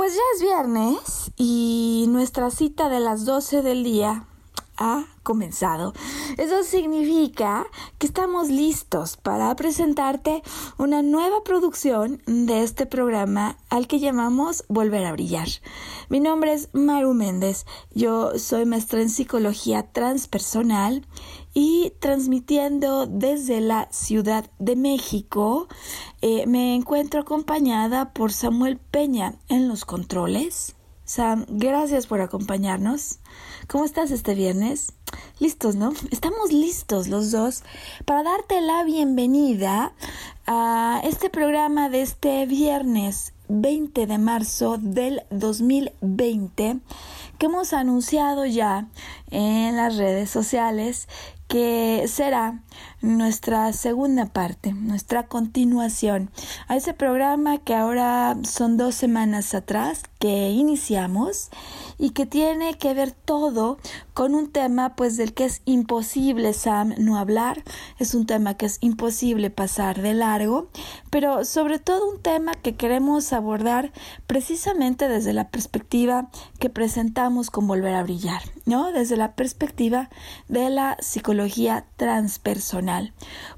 Pues ya es viernes y nuestra cita de las 12 del día ha comenzado. Eso significa que estamos listos para presentarte una nueva producción de este programa al que llamamos Volver a Brillar. Mi nombre es Maru Méndez. Yo soy maestra en psicología transpersonal y transmitiendo desde la Ciudad de México. Eh, me encuentro acompañada por Samuel Peña en los controles. Sam, gracias por acompañarnos. ¿Cómo estás este viernes? Listos, ¿no? Estamos listos los dos para darte la bienvenida a este programa de este viernes 20 de marzo del 2020 que hemos anunciado ya en las redes sociales que será nuestra segunda parte, nuestra continuación a ese programa que ahora son dos semanas atrás que iniciamos y que tiene que ver todo con un tema pues del que es imposible Sam no hablar, es un tema que es imposible pasar de largo, pero sobre todo un tema que queremos abordar precisamente desde la perspectiva que presentamos con Volver a Brillar, ¿no? Desde la perspectiva de la psicología transpersonal.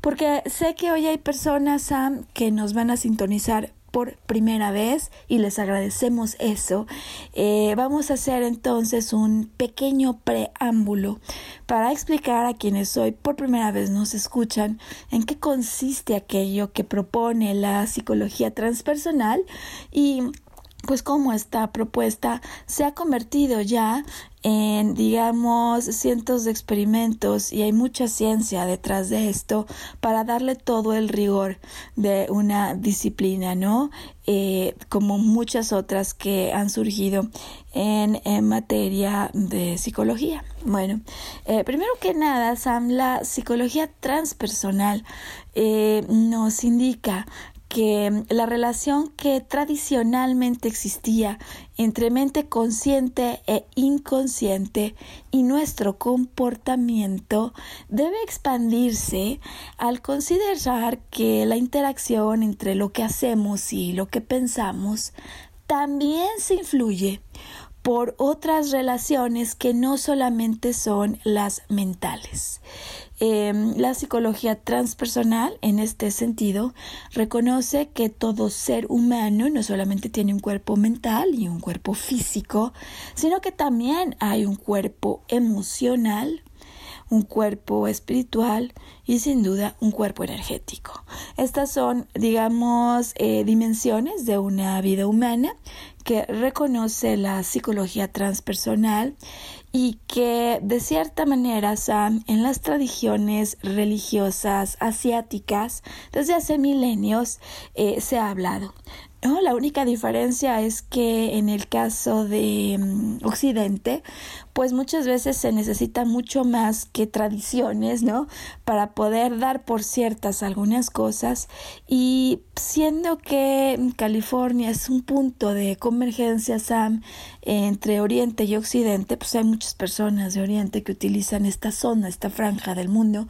Porque sé que hoy hay personas, que nos van a sintonizar por primera vez y les agradecemos eso. Eh, vamos a hacer entonces un pequeño preámbulo para explicar a quienes hoy por primera vez nos escuchan en qué consiste aquello que propone la psicología transpersonal y pues cómo esta propuesta se ha convertido ya en, digamos, cientos de experimentos y hay mucha ciencia detrás de esto para darle todo el rigor de una disciplina, ¿no? Eh, como muchas otras que han surgido en, materia de psicología. Bueno, eh, primero que nada, Sam, la psicología transpersonal eh, nos indica que la relación que tradicionalmente existía entre mente consciente e inconsciente y nuestro comportamiento debe expandirse al considerar que la interacción entre lo que hacemos y lo que pensamos también se influye por otras relaciones que no solamente son las mentales. Em, la psicología transpersonal, en este sentido, reconoce que todo ser humano no solamente tiene un cuerpo mental y un cuerpo físico, sino que también hay un cuerpo emocional, un cuerpo espiritual y sin duda un cuerpo energético. Estas son, digamos, eh, dimensiones de una vida humana que reconoce la psicología transpersonal y que de cierta manera Sam en las tradiciones religiosas asiáticas desde hace milenios eh, se ha hablado. La única diferencia es que en el caso de mm, Occidente, pues muchas veces se necesita mucho más que tradiciones, ¿no? Para poder dar por ciertas algunas cosas y siendo que California es un punto de convergencia, Sam, entre Oriente y Occidente, pues hay muchas personas de Oriente que utilizan esta zona, esta franja del mundo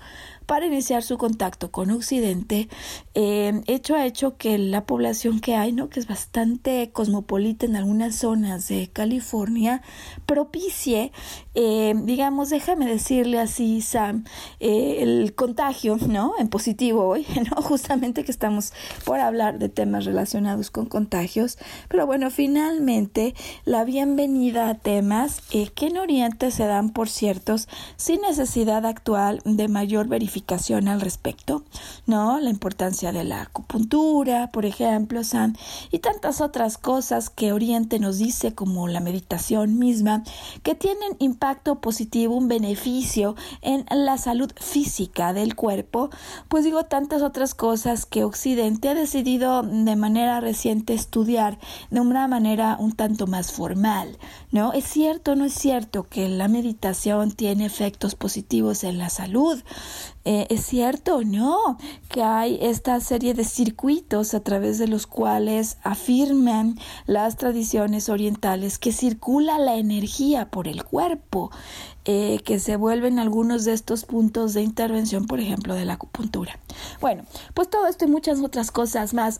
para iniciar su contacto con Occidente, eh, hecho ha hecho que la población que hay, ¿no? que es bastante cosmopolita en algunas zonas de California, propicie, eh, digamos, déjame decirle así, Sam, eh, el contagio, ¿no? En positivo hoy, ¿no? Justamente que estamos por hablar de temas relacionados con contagios, pero bueno, finalmente la bienvenida a temas que en Oriente se dan por ciertos sin necesidad actual de mayor verificación al respecto, ¿no? La importancia de la acupuntura, por ejemplo, San, y tantas otras cosas que Oriente nos dice, como la meditación misma, que tienen impacto positivo, un beneficio en la salud física del cuerpo, pues digo tantas otras cosas que Occidente ha decidido de manera reciente estudiar de una manera un tanto más formal, ¿no? Es cierto, no es cierto que la meditación tiene efectos positivos en la salud. Eh, es cierto, no, que hay esta serie de circuitos a través de los cuales afirman las tradiciones orientales que circula la energía por el cuerpo, eh, que se vuelven algunos de estos puntos de intervención, por ejemplo, de la acupuntura. Bueno, pues todo esto y muchas otras cosas más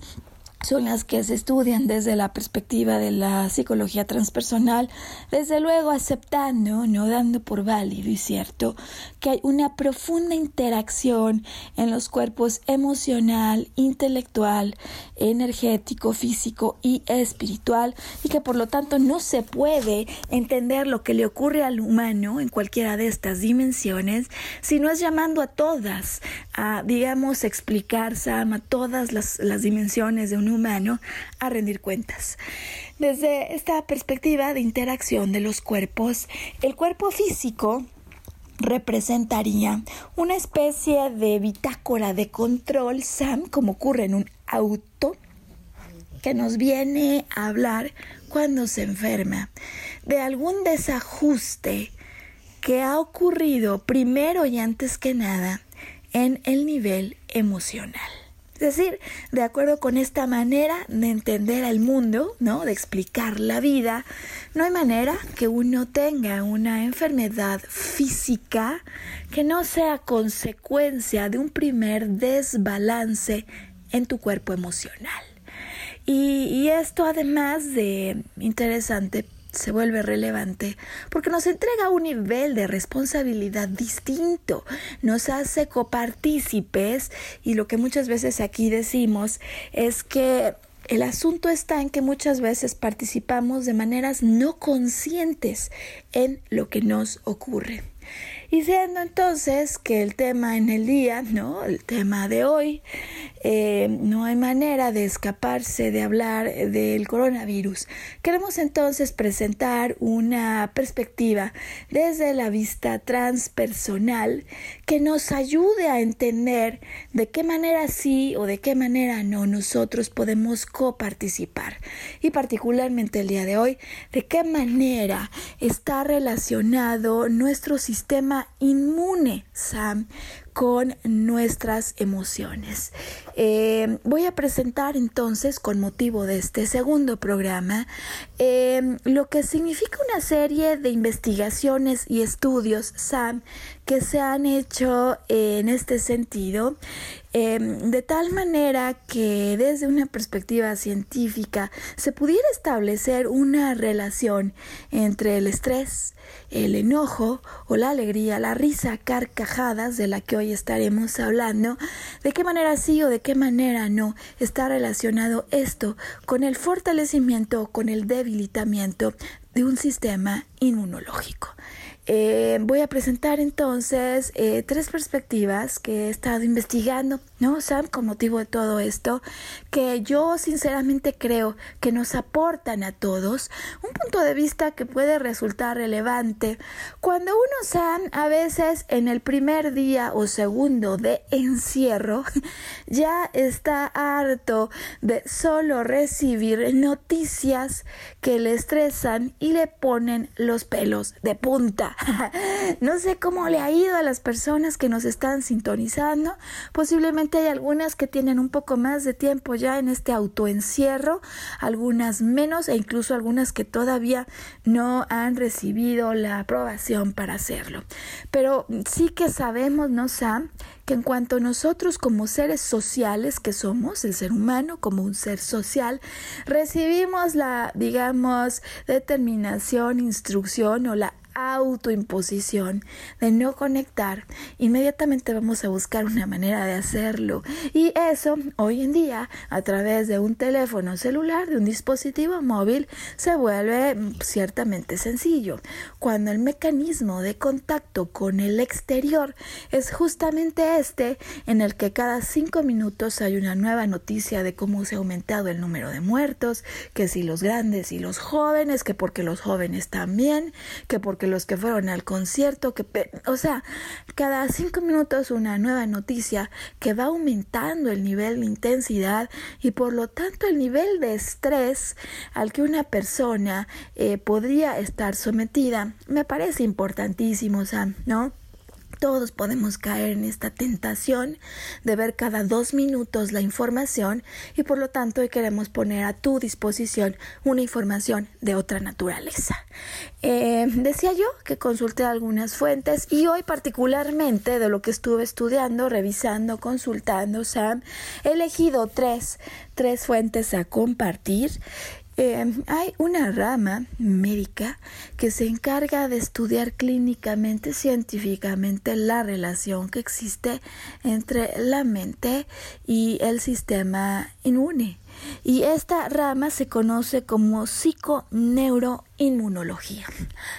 son las que se estudian desde la perspectiva de la psicología transpersonal, desde luego aceptando, no dando por válido y cierto, que hay una profunda interacción en los cuerpos emocional, intelectual, energético, físico y espiritual, y que por lo tanto no se puede entender lo que le ocurre al humano en cualquiera de estas dimensiones, si no es llamando a todas, a, digamos, explicar, a todas las, las dimensiones de un humano a rendir cuentas. Desde esta perspectiva de interacción de los cuerpos, el cuerpo físico representaría una especie de bitácora de control, Sam, como ocurre en un auto, que nos viene a hablar cuando se enferma, de algún desajuste que ha ocurrido primero y antes que nada en el nivel emocional. Decir, de acuerdo con esta manera de entender al mundo, ¿no? De explicar la vida, no hay manera que uno tenga una enfermedad física que no sea consecuencia de un primer desbalance en tu cuerpo emocional. Y esto además de interesante se vuelve relevante porque nos entrega un nivel de responsabilidad distinto, nos hace copartícipes y lo que muchas veces aquí decimos es que el asunto está en que muchas veces participamos de maneras no conscientes en lo que nos ocurre. Y siendo entonces que el tema en el día, ¿no? El tema de hoy, eh, no hay manera de escaparse de hablar del coronavirus. Queremos entonces presentar una perspectiva desde la vista transpersonal que nos ayude a entender de qué manera sí o de qué manera no nosotros podemos coparticipar. Y particularmente el día de hoy, de qué manera está relacionado nuestro sistema inmune, Sam, con nuestras emociones. Eh, voy a presentar entonces, con motivo de este segundo programa, eh, lo que significa una serie de investigaciones y estudios, Sam, que se han hecho en este sentido, eh, de tal manera que desde una perspectiva científica se pudiera establecer una relación entre el estrés, el enojo o la alegría, la risa, carcajadas de la que hoy estaremos hablando, de qué manera sí o de qué manera no está relacionado esto con el fortalecimiento o con el debilitamiento de un sistema inmunológico. Eh, voy a presentar entonces eh, tres perspectivas que he estado investigando, ¿no, Sam? Con motivo de todo esto, que yo sinceramente creo que nos aportan a todos un punto de vista que puede resultar relevante cuando uno, Sam, a veces en el primer día o segundo de encierro ya está harto de solo recibir noticias que le estresan y le ponen los pelos de punta. no sé cómo le ha ido a las personas que nos están sintonizando. Posiblemente hay algunas que tienen un poco más de tiempo ya en este autoencierro, algunas menos e incluso algunas que todavía no han recibido la aprobación para hacerlo. Pero sí que sabemos, ¿no, Sam? que en cuanto nosotros como seres sociales que somos, el ser humano como un ser social, recibimos la, digamos, determinación, instrucción o la autoimposición de no conectar, inmediatamente vamos a buscar una manera de hacerlo. Y eso, hoy en día, a través de un teléfono celular, de un dispositivo móvil, se vuelve mm, ciertamente sencillo. Cuando el mecanismo de contacto con el exterior es justamente este, en el que cada cinco minutos hay una nueva noticia de cómo se ha aumentado el número de muertos, que si los grandes y los jóvenes, que porque los jóvenes también, que porque los que fueron al concierto, que, o sea, cada cinco minutos una nueva noticia que va aumentando el nivel de intensidad y por lo tanto el nivel de estrés al que una persona eh, podría estar sometida, me parece importantísimo, Sam, ¿no? Todos podemos caer en esta tentación de ver cada dos minutos la información y por lo tanto hoy queremos poner a tu disposición una información de otra naturaleza. Eh, decía yo que consulté algunas fuentes y hoy particularmente de lo que estuve estudiando, revisando, consultando, Sam, he elegido tres, tres fuentes a compartir eh, hay una rama médica que se encarga de estudiar clínicamente, científicamente, la relación que existe entre la mente y el sistema inmune. Y esta rama se conoce como psiconeuroinmunología.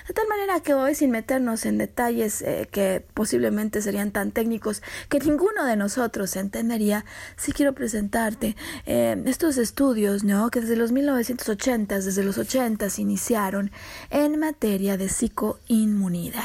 De tal manera que hoy, sin meternos en detalles eh, que posiblemente serían tan técnicos que ninguno de nosotros entendería, sí quiero presentarte eh, estos estudios, ¿no? Que desde los 1980, desde los 80 se iniciaron en materia de psicoinmunidad.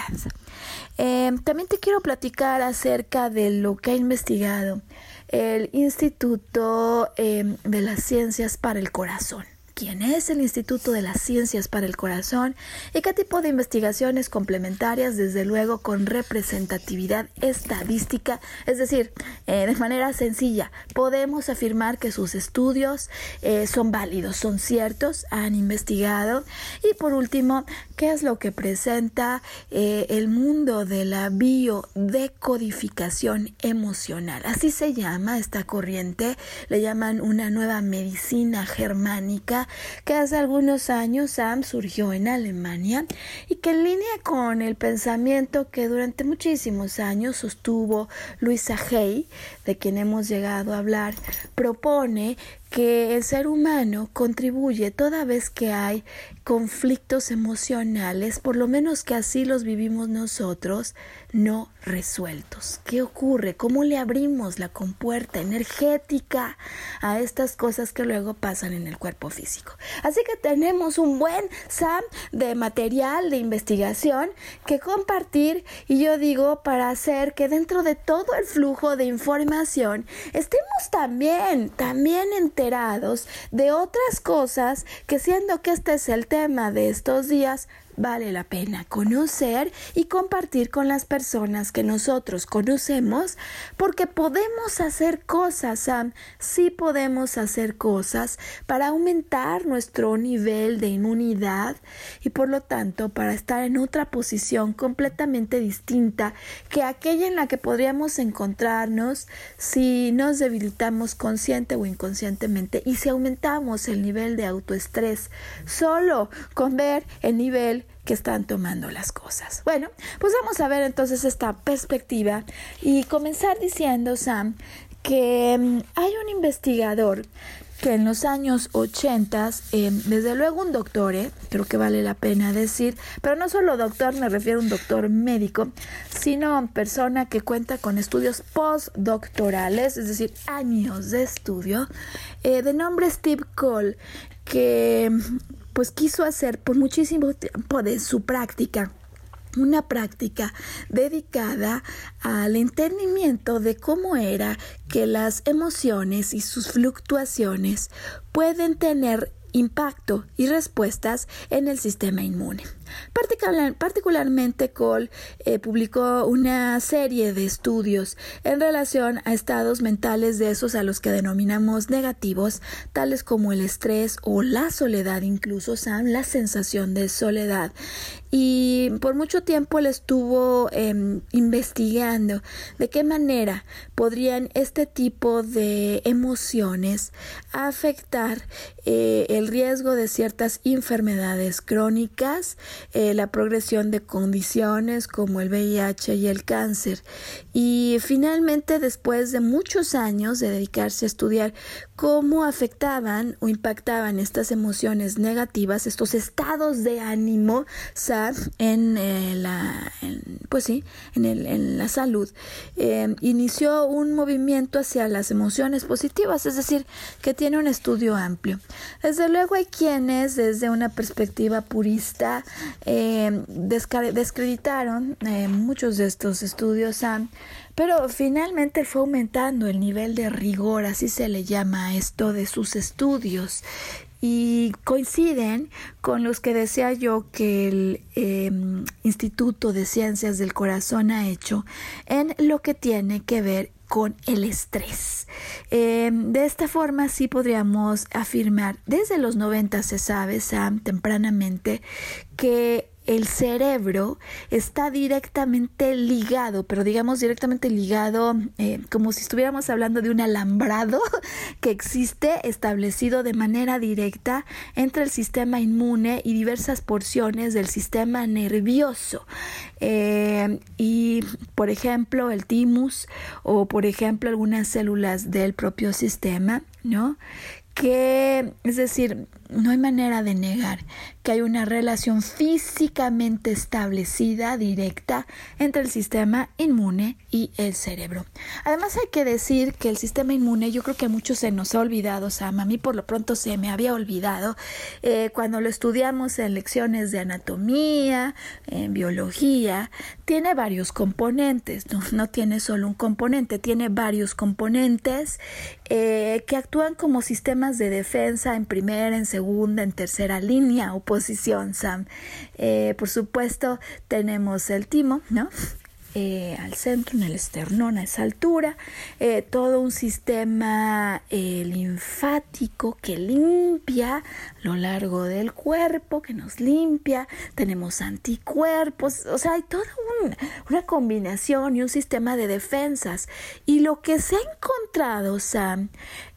Eh, también te quiero platicar acerca de lo que ha investigado el Instituto em, de las Ciencias para el Corazón quién es el Instituto de las Ciencias para el Corazón y qué tipo de investigaciones complementarias, desde luego con representatividad estadística, es decir, eh, de manera sencilla, podemos afirmar que sus estudios eh, son válidos, son ciertos, han investigado y por último, qué es lo que presenta eh, el mundo de la biodecodificación emocional. Así se llama esta corriente, le llaman una nueva medicina germánica que hace algunos años Sam surgió en Alemania y que en línea con el pensamiento que durante muchísimos años sostuvo Luisa Hay, de quien hemos llegado a hablar, propone que el ser humano contribuye toda vez que hay conflictos emocionales, por lo menos que así los vivimos nosotros, no resueltos. ¿Qué ocurre? ¿Cómo le abrimos la compuerta energética a estas cosas que luego pasan en el cuerpo físico? Así que tenemos un buen SAM de material de investigación que compartir y yo digo para hacer que dentro de todo el flujo de información estemos también, también enterados de otras cosas que siendo que este es el tema de estos días, vale la pena conocer y compartir con las personas que nosotros conocemos porque podemos hacer cosas, Sam, sí podemos hacer cosas para aumentar nuestro nivel de inmunidad y por lo tanto para estar en otra posición completamente distinta que aquella en la que podríamos encontrarnos si nos debilitamos consciente o inconscientemente y si aumentamos el nivel de autoestrés. Solo con ver el nivel que están tomando las cosas. Bueno, pues vamos a ver entonces esta perspectiva y comenzar diciendo, Sam, que mm, hay un investigador que en los años 80, em, desde luego un doctor, ¿eh? creo que vale la pena decir, pero no solo doctor, me refiero a un doctor médico, sino persona que cuenta con estudios postdoctorales, es decir, años de estudio, eh, de nombre Steve Cole, que pues quiso hacer por muchísimo tiempo de su práctica una práctica dedicada al entendimiento de cómo era que las emociones y sus fluctuaciones pueden tener impacto y respuestas en el sistema inmune. Particularmente Cole eh, publicó una serie de estudios en relación a estados mentales de esos a los que denominamos negativos, tales como el estrés o la soledad, incluso la sensación de soledad. Y por mucho tiempo él estuvo em, investigando de qué manera podrían este tipo de emociones afectar eh, el riesgo de ciertas enfermedades crónicas eh, la progresión de condiciones como el VIH y el cáncer. Y finalmente, después de muchos años de dedicarse a estudiar cómo afectaban o impactaban estas emociones negativas, estos estados de ánimo, en eh, la, pues sí, en, el, en la salud, eh, inició un movimiento hacia las emociones positivas, es decir, que tiene un estudio amplio. Desde luego hay quienes desde una perspectiva purista eh, descreditaron eh, muchos de estos estudios, pero finalmente fue aumentando el nivel de rigor, así se le llama esto, de sus estudios y coinciden con los que decía yo que el em, Instituto de Ciencias del Corazón ha hecho en lo que tiene que ver con el estrés. Em, de esta forma sí podríamos afirmar, desde los 90 se sabe, Sam, tempranamente, que el cerebro está directamente ligado, pero digamos directamente ligado, eh, como si estuviéramos hablando de un alambrado que existe establecido de manera directa entre el sistema inmune y diversas porciones del sistema nervioso. Eh, y, por ejemplo, el timus o, por ejemplo, algunas células del propio sistema, ¿no? Que, es decir, no hay manera de negar que hay una relación físicamente establecida, directa, entre el sistema inmune y el cerebro. Además hay que decir que el sistema inmune, yo creo que a muchos se nos ha olvidado, Sam, a mí por lo pronto se me había olvidado, eh, cuando lo estudiamos en lecciones de anatomía, en biología, tiene varios componentes, no, tiene solo un componente, tiene varios componentes eh, que actúan como sistemas de defensa en primera, en segunda, segunda, en tercera línea o posición, Sam. Eh, por supuesto, tenemos el timo, ¿no? Eh, al centro, en el esternón, a esa altura, eh, todo un sistema linfático que limpia lo largo del cuerpo, que nos limpia, tenemos anticuerpos, o sea, hay toda una combinación y un sistema de defensas. Y lo que se ha encontrado, Sam,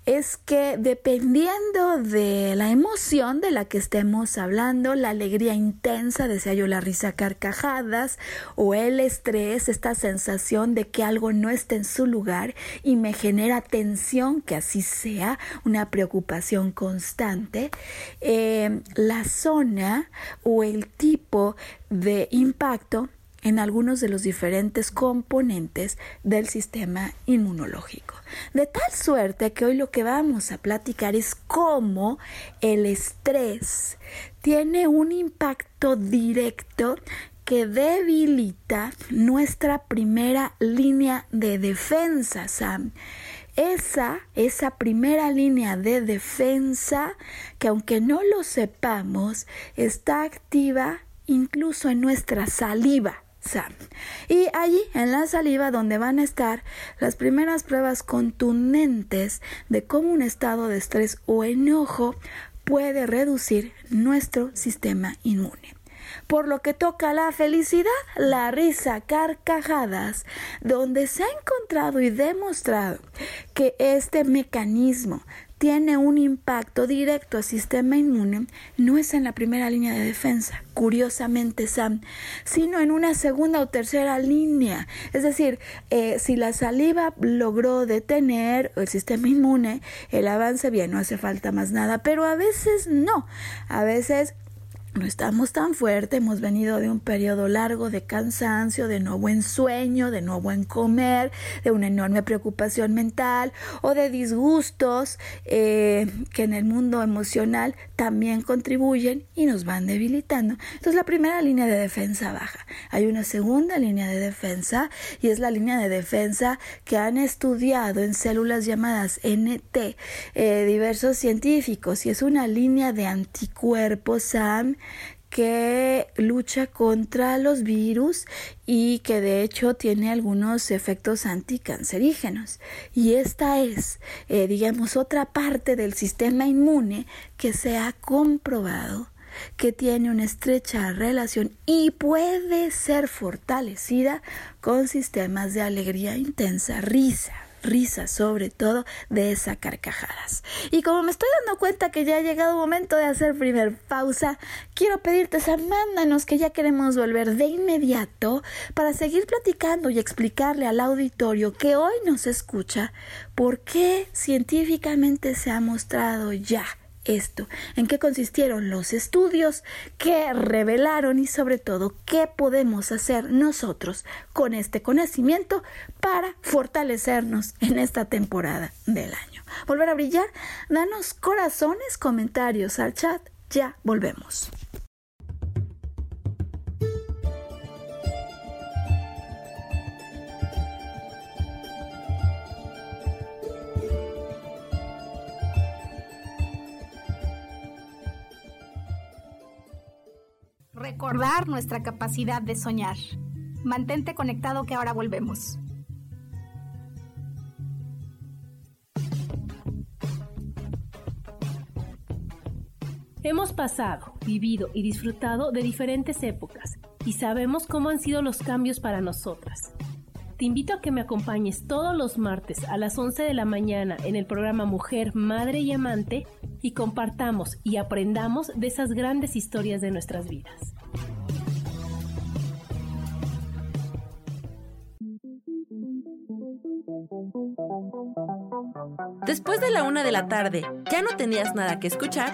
es que dependiendo de la emoción de la que estemos hablando, la alegría intensa, decía yo, la risa carcajadas, o el estrés, esta sensación de que algo no está en su lugar y me genera tensión, que así sea, una preocupación constante, eh, la zona o el tipo de impacto en algunos de los diferentes componentes del sistema inmunológico. De tal suerte que hoy lo que vamos a platicar es cómo el estrés tiene un impacto directo que debilita nuestra primera línea de defensa, Sam. Esa, esa primera línea de defensa que aunque no lo sepamos, está activa incluso en nuestra saliva. Y allí en la saliva donde van a estar las primeras pruebas contundentes de cómo un estado de estrés o enojo puede reducir nuestro sistema inmune. Por lo que toca la felicidad, la risa, carcajadas, donde se ha encontrado y demostrado que este mecanismo tiene un impacto directo al sistema inmune, no es en la primera línea de defensa, curiosamente, Sam, sino en una segunda o tercera línea. Es decir, eh, si la saliva logró detener el sistema inmune, el avance bien, no hace falta más nada, pero a veces no. A veces no estamos tan fuertes, hemos venido de un periodo largo de cansancio, de no buen sueño, de no buen comer, de una enorme preocupación mental o de disgustos eh, que en el mundo emocional también contribuyen y nos van debilitando. Entonces la primera línea de defensa baja. Hay una segunda línea de defensa y es la línea de defensa que han estudiado en células llamadas NT eh, diversos científicos y es una línea de anticuerpos SAM que lucha contra los virus y que de hecho tiene algunos efectos anticancerígenos. Y esta es, eh, digamos, otra parte del sistema inmune que se ha comprobado que tiene una estrecha relación y puede ser fortalecida con sistemas de alegría intensa, risa, risa sobre todo de esas carcajadas. Y como me estoy dando cuenta que ya ha llegado el momento de hacer primer pausa, quiero pedirte, mándanos que ya queremos volver de inmediato para seguir platicando y explicarle al auditorio que hoy nos escucha por qué científicamente se ha mostrado ya esto, en qué consistieron los estudios, qué revelaron y sobre todo qué podemos hacer nosotros con este conocimiento para fortalecernos en esta temporada del año. Volver a brillar, danos corazones, comentarios al chat, ya volvemos. Recordar nuestra capacidad de soñar. Mantente conectado que ahora volvemos. Hemos pasado, vivido y disfrutado de diferentes épocas y sabemos cómo han sido los cambios para nosotras. Te invito a que me acompañes todos los martes a las 11 de la mañana en el programa Mujer, Madre y Amante y compartamos y aprendamos de esas grandes historias de nuestras vidas. Después de la una de la tarde, ¿ya no tenías nada que escuchar?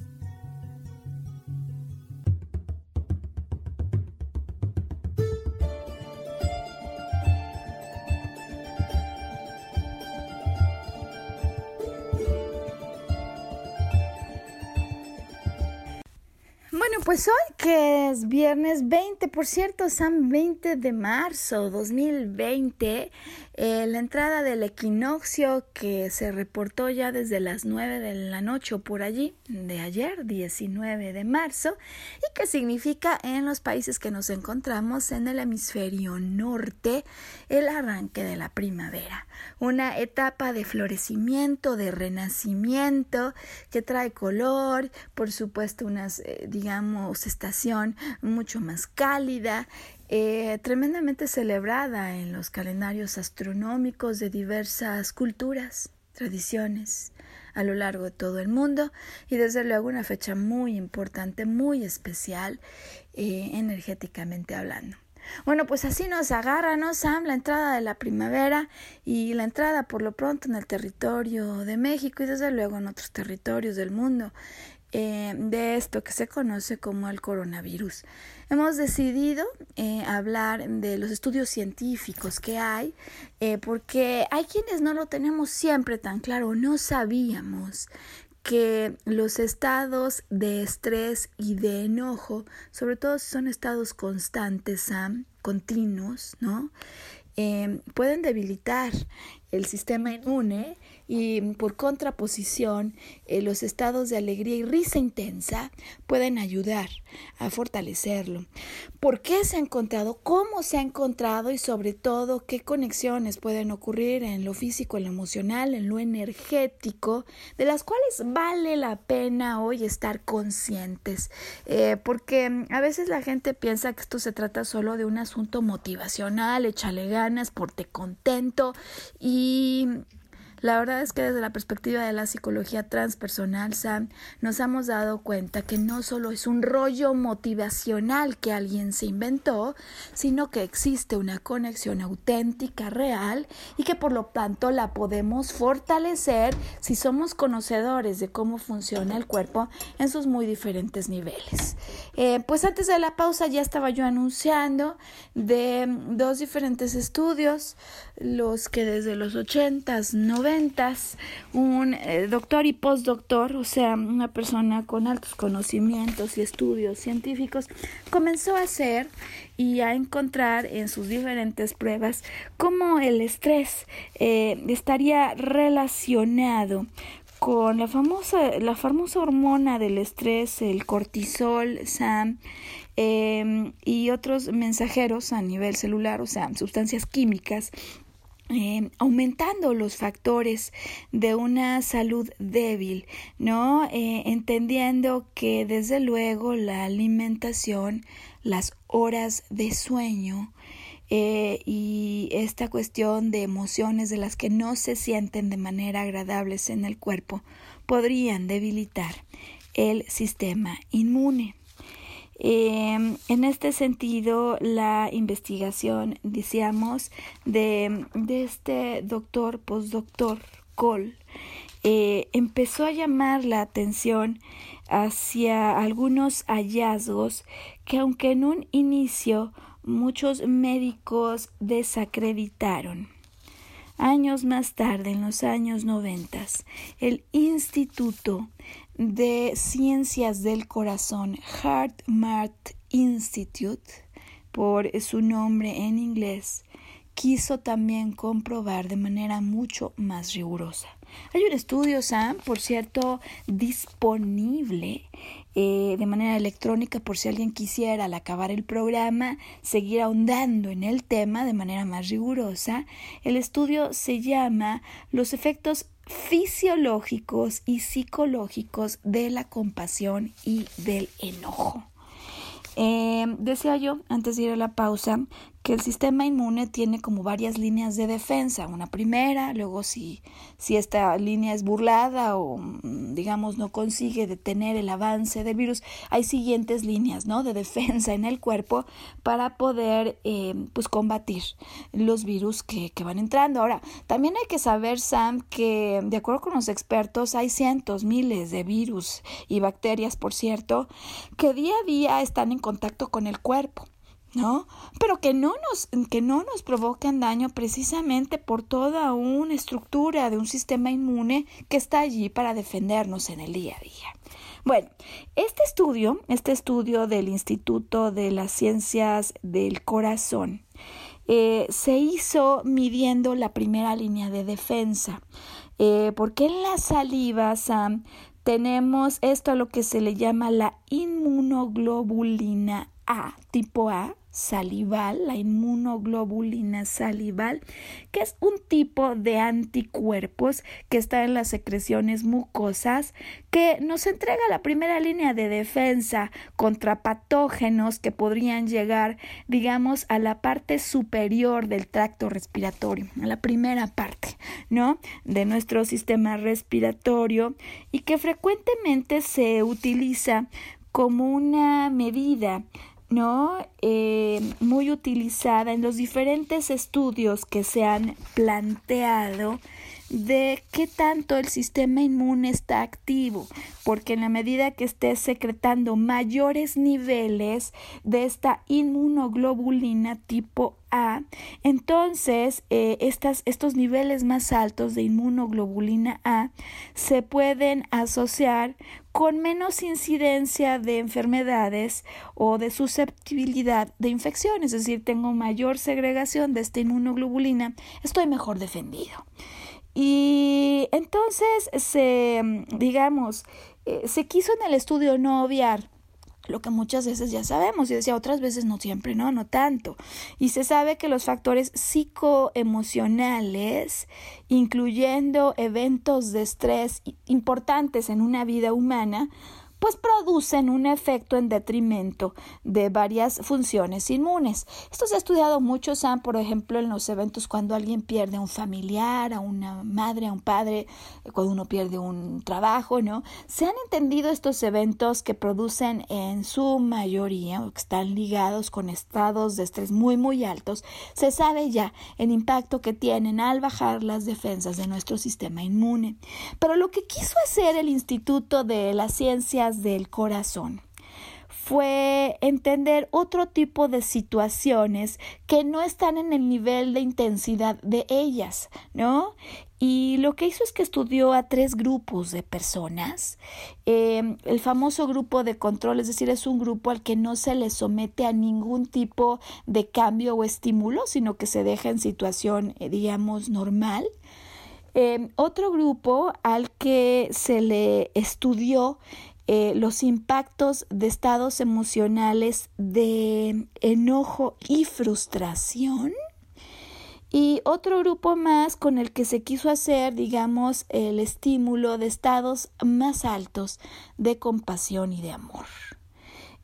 Pues hoy que es viernes 20, por cierto, San 20 de marzo 2020, eh, la entrada del equinoccio que se reportó ya desde las 9 de la noche o por allí de ayer, 19 de marzo, y que significa en los países que nos encontramos en el hemisferio norte el arranque de la primavera, una etapa de florecimiento, de renacimiento que trae color, por supuesto unas, eh, digamos, digamos, estación mucho más cálida, eh, tremendamente celebrada en los calendarios astronómicos de diversas culturas, tradiciones a lo largo de todo el mundo y desde luego una fecha muy importante, muy especial eh, energéticamente hablando. Bueno, pues así nos agarra, ¿no, Sam? La entrada de la primavera y la entrada por lo pronto en el territorio de México y desde luego en otros territorios del mundo eh, de esto que se conoce como el coronavirus. Hemos decidido eh, hablar de los estudios científicos que hay, eh, porque hay quienes no lo tenemos siempre tan claro, no sabíamos que los estados de estrés y de enojo, sobre todo si son estados constantes, continuos, ¿no? pueden debilitar el sistema inmune y por contraposición eh, los estados de alegría y risa intensa pueden ayudar a fortalecerlo. ¿Por qué se ha encontrado? ¿Cómo se ha encontrado? Y sobre todo, ¿qué conexiones pueden ocurrir en lo físico, en lo emocional, en lo energético, de las cuales vale la pena hoy estar conscientes? Eh, porque mm, a veces la gente piensa que esto se trata solo de un asunto motivacional, échale ganas, porte contento y la verdad es que desde la perspectiva de la psicología transpersonal, Sam, nos hemos dado cuenta que no solo es un rollo motivacional que alguien se inventó, sino que existe una conexión auténtica, real, y que por lo tanto la podemos fortalecer si somos conocedores de cómo funciona el cuerpo en sus muy diferentes niveles. Eh, pues antes de la pausa ya estaba yo anunciando de dos diferentes estudios, los que desde los 80s, 90 un eh, doctor y postdoctor, o sea, una persona con altos conocimientos y estudios científicos, comenzó a hacer y a encontrar en sus diferentes pruebas cómo el estrés eh, estaría relacionado con la famosa, la famosa hormona del estrés, el cortisol, SAM, em, y otros mensajeros a nivel celular, o sea, sustancias químicas eh, aumentando los factores de una salud débil, ¿no? Eh, entendiendo que desde luego la alimentación, las horas de sueño eh, y esta cuestión de emociones de las que no se sienten de manera agradables en el cuerpo podrían debilitar el sistema inmune. Em, en este sentido, la investigación, decíamos, de, este doctor, postdoctor Cole, eh, empezó a llamar la atención hacia algunos hallazgos que aunque en un inicio muchos médicos desacreditaron. Años más tarde, en los años noventas, el Instituto de Ciencias del Corazón, Heart Mart Institute, por su nombre en inglés, quiso también comprobar de manera mucho más rigurosa. Hay un estudio, Sam, por cierto, disponible eh, de manera electrónica por si alguien quisiera al acabar el programa seguir ahondando en el tema de manera más rigurosa. El estudio se llama Los efectos fisiológicos y psicológicos de la compasión y del enojo. Eh, decía yo, antes de ir a la pausa, que el sistema inmune tiene como varias líneas de defensa. Una primera, luego si, si esta línea es burlada o mm, digamos no consigue detener el avance del virus, hay siguientes líneas ¿no? de defensa en el cuerpo para poder eh, pues combatir los virus que, que van entrando. Ahora, también hay que saber, Sam, que de acuerdo con los expertos hay cientos, miles de virus y bacterias, por cierto, que día a día están en contacto con el cuerpo. ¿No? Pero que no nos, que no nos provoquen daño precisamente por toda una estructura de un sistema inmune que está allí para defendernos en el día a día. Bueno, este estudio, este estudio del Instituto de las Ciencias del Corazón, eh, se hizo midiendo la primera línea de defensa, eh, porque en la saliva, Sam, tenemos esto a lo que se le llama la inmunoglobulina A, tipo A, salival, la inmunoglobulina salival, que es un tipo de anticuerpos que está en las secreciones mucosas que nos entrega la primera línea de defensa contra patógenos que podrían llegar, digamos, a la parte superior del tracto respiratorio, a la primera parte, ¿no? De nuestro sistema respiratorio y que frecuentemente se utiliza como una medida ¿no? Eh, muy utilizada en los diferentes estudios que se han planteado de qué tanto el sistema inmune está activo, porque en la medida que esté secretando mayores niveles de esta inmunoglobulina tipo A, entonces eh, estas, estos niveles más altos de inmunoglobulina A se pueden asociar con menos incidencia de enfermedades o de susceptibilidad de infecciones, es decir, tengo mayor segregación de esta inmunoglobulina, estoy mejor defendido. Y entonces se, digamos, eh, se quiso en el estudio no obviar lo que muchas veces ya sabemos, y decía otras veces no siempre, no, no tanto. Y se sabe que los factores psicoemocionales, incluyendo eventos de estrés importantes en una vida humana, pues producen un efecto en detrimento de varias funciones inmunes. Esto se ha estudiado mucho, Sam, por ejemplo, en los eventos cuando alguien pierde a un familiar, a una madre, a un padre, cuando uno pierde un trabajo, ¿no? Se han entendido estos eventos que producen en su mayoría, o que están ligados con estados de estrés muy, muy altos. Se sabe ya el impacto que tienen al bajar las defensas de nuestro sistema inmune. Pero lo que quiso hacer el Instituto de las Ciencias del corazón fue entender otro tipo de situaciones que no están en el nivel de intensidad de ellas, ¿no? Y lo que hizo es que estudió a tres grupos de personas. Em, el famoso grupo de control, es decir, es un grupo al que no se le somete a ningún tipo de cambio o estímulo, sino que se deja en situación, eh, digamos, normal. Em, otro grupo al que se le estudió eh, los impactos de estados emocionales de enojo y frustración. Y otro grupo más con el que se quiso hacer, digamos, el estímulo de estados más altos de compasión y de amor.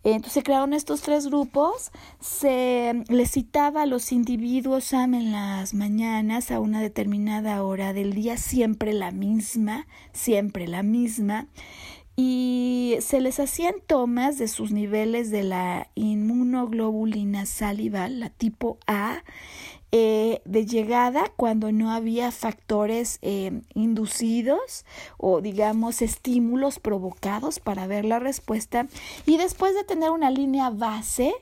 Entonces se crearon estos tres grupos, se les citaba a los individuos en las mañanas a una determinada hora del día, siempre la misma, siempre la misma y se les hacían tomas de sus niveles de la inmunoglobulina salival, la tipo A, eh, de llegada cuando no había factores eh, inducidos o digamos estímulos provocados para ver la respuesta. Y después de tener una línea base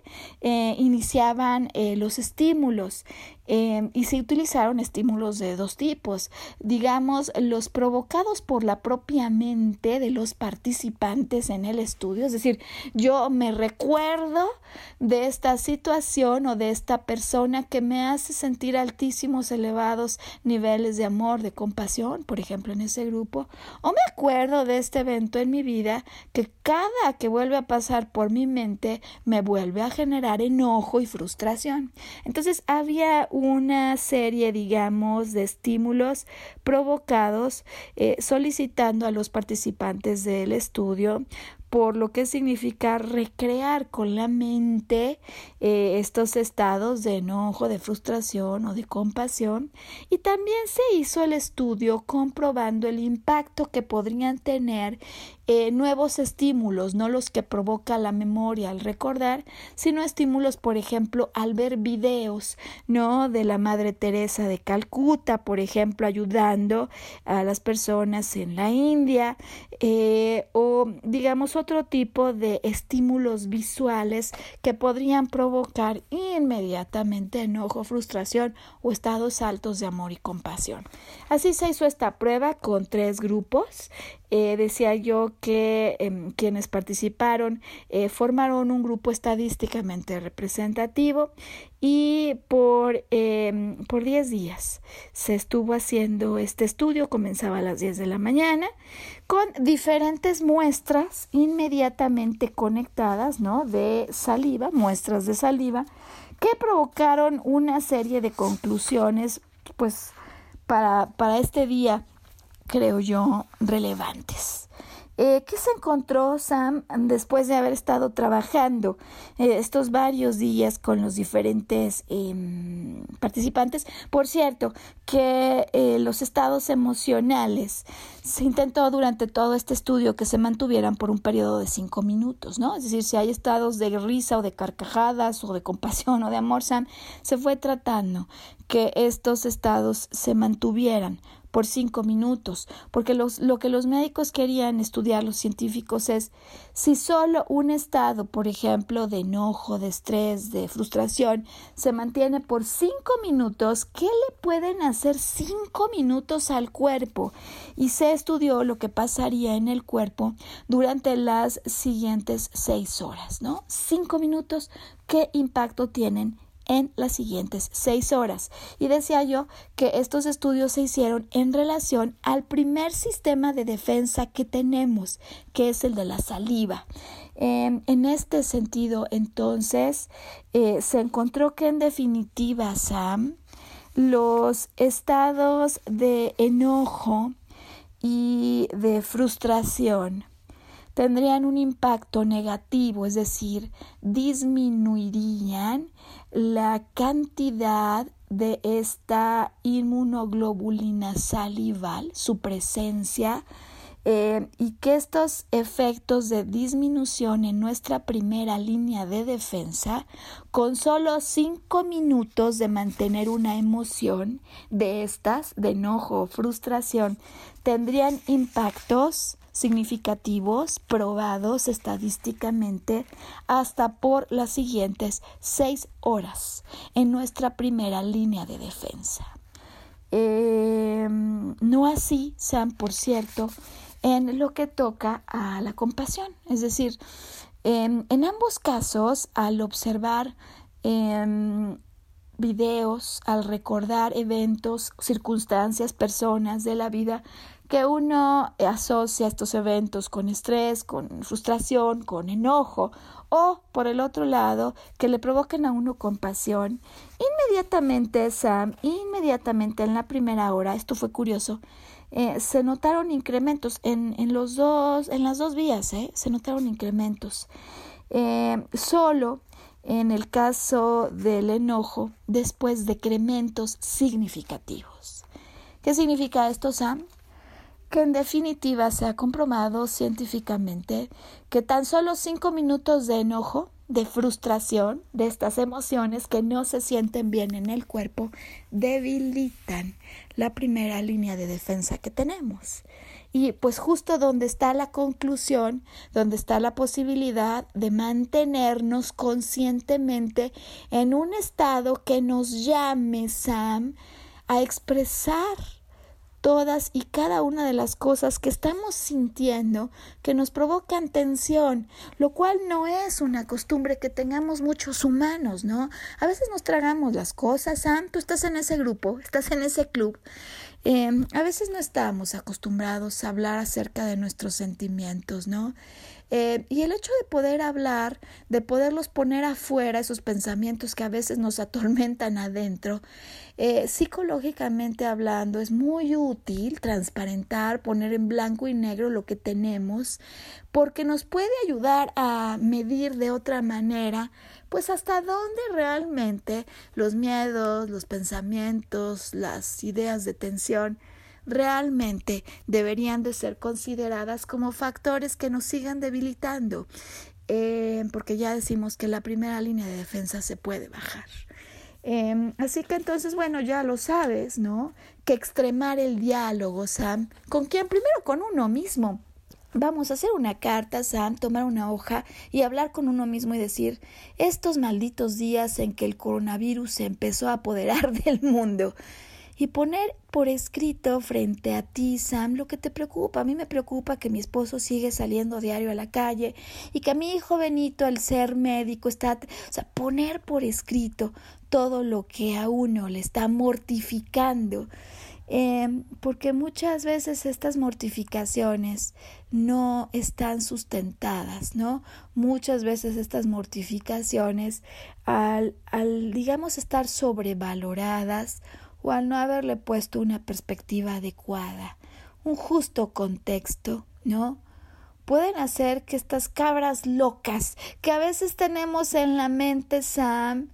eh, iniciaban los estímulos Em, y se utilizaron estímulos de dos tipos, digamos, los provocados por la propia mente de los participantes en el estudio, es decir, yo me recuerdo de esta situación o de esta persona que me hace sentir altísimos, elevados niveles de amor, de compasión, por ejemplo, en ese grupo, o me acuerdo de este evento en mi vida que cada que vuelve a pasar por mi mente me vuelve a generar enojo y frustración. Entonces había una serie, digamos, de estímulos provocados eh, solicitando a los participantes del estudio por lo que significa recrear con la mente eh, estos estados de enojo, de frustración o de compasión. Y también se hizo el estudio comprobando el impacto que podrían tener eh, nuevos estímulos, no los que provoca la memoria al recordar, sino estímulos, por ejemplo, al ver videos, ¿no? De la Madre Teresa de Calcuta, por ejemplo, ayudando a las personas en la India, eh, o digamos otro tipo de estímulos visuales que podrían provocar inmediatamente enojo, frustración o estados altos de amor y compasión. Así se hizo esta prueba con tres grupos Eh, decía yo que em, quienes participaron eh, formaron un grupo estadísticamente representativo y por, em, por 10 días se estuvo haciendo este estudio, comenzaba a las 10 de la mañana, con diferentes muestras inmediatamente conectadas, ¿no? De saliva, muestras de saliva, que provocaron una serie de conclusiones, pues, para, para este día, creo yo, relevantes. Eh, ¿Qué se encontró Sam después de haber estado trabajando eh, estos varios días con los diferentes em, participantes? Por cierto, que eh, los estados emocionales se intentó durante todo este estudio que se mantuvieran por un periodo de cinco minutos, ¿no? Es decir, si hay estados de risa o de carcajadas o de compasión o de amor, Sam, se fue tratando que estos estados se mantuvieran por cinco minutos, porque los, lo que los médicos querían estudiar, los científicos, es si solo un estado, por ejemplo, de enojo, de estrés, de frustración, se mantiene por cinco minutos, ¿qué le pueden hacer cinco minutos al cuerpo? Y se estudió lo que pasaría en el cuerpo durante las siguientes seis horas, ¿no? Cinco minutos, ¿qué impacto tienen en las siguientes seis horas. Y decía yo que estos estudios se hicieron en relación al primer sistema de defensa que tenemos, que es el de la saliva. Em, en este sentido, entonces, eh, se encontró que en definitiva, Sam, los estados de enojo y de frustración tendrían un impacto negativo, es decir, disminuirían la cantidad de esta inmunoglobulina salival, su presencia, eh, y que estos efectos de disminución en nuestra primera línea de defensa, con solo cinco minutos de mantener una emoción de estas, de enojo o frustración, tendrían impactos significativos probados estadísticamente hasta por las siguientes seis horas en nuestra primera línea de defensa. Em, no así sean, por cierto, en lo que toca a la compasión. Es decir, em, en ambos casos, al observar em, videos, al recordar eventos, circunstancias, personas de la vida que uno asocia estos eventos con estrés, con frustración, con enojo, o por el otro lado, que le provoquen a uno compasión, inmediatamente, Sam, inmediatamente en la primera hora, esto fue curioso, eh, se notaron incrementos en, en, los dos, en las dos vías, eh, se notaron incrementos. Eh, solo en el caso del enojo, después decrementos significativos. ¿Qué significa esto, Sam? Que en definitiva se ha comprobado científicamente que tan solo cinco minutos de enojo, de frustración, de estas emociones que no se sienten bien en el cuerpo, debilitan la primera línea de defensa que tenemos. Y pues justo donde está la conclusión, donde está la posibilidad de mantenernos conscientemente en un estado que nos llame, Sam, a expresar todas y cada una de las cosas que estamos sintiendo que nos provocan tensión, lo cual no es una costumbre que tengamos muchos humanos, ¿no? A veces nos tragamos las cosas, Sam, tú estás en ese grupo, estás en ese club. Em, a veces no estamos acostumbrados a hablar acerca de nuestros sentimientos, ¿no? Eh, y el hecho de poder hablar, de poderlos poner afuera, esos pensamientos que a veces nos atormentan adentro, eh, psicológicamente hablando, es muy útil transparentar, poner en blanco y negro lo que tenemos, porque nos puede ayudar a medir de otra manera, pues hasta dónde realmente los miedos, los pensamientos, las ideas de tensión, realmente deberían de ser consideradas como factores que nos sigan debilitando, eh, porque ya decimos que la primera línea de defensa se puede bajar. Em, así que entonces, bueno, ya lo sabes, ¿no? Que extremar el diálogo, Sam, ¿con quién? Primero con uno mismo. Vamos a hacer una carta, Sam, tomar una hoja y hablar con uno mismo y decir, estos malditos días en que el coronavirus se empezó a apoderar del mundo, y poner por escrito frente a ti, Sam, lo que te preocupa. A mí me preocupa que mi esposo sigue saliendo diario a la calle y que mi hijo Benito, al ser médico, está... O sea, poner por escrito todo lo que a uno le está mortificando. Eh, porque muchas veces estas mortificaciones no están sustentadas, ¿no? Muchas veces estas mortificaciones, al, al, digamos, estar sobrevaloradas o al no haberle puesto una perspectiva adecuada, un justo contexto, ¿no? Pueden hacer que estas cabras locas que a veces tenemos en la mente, Sam,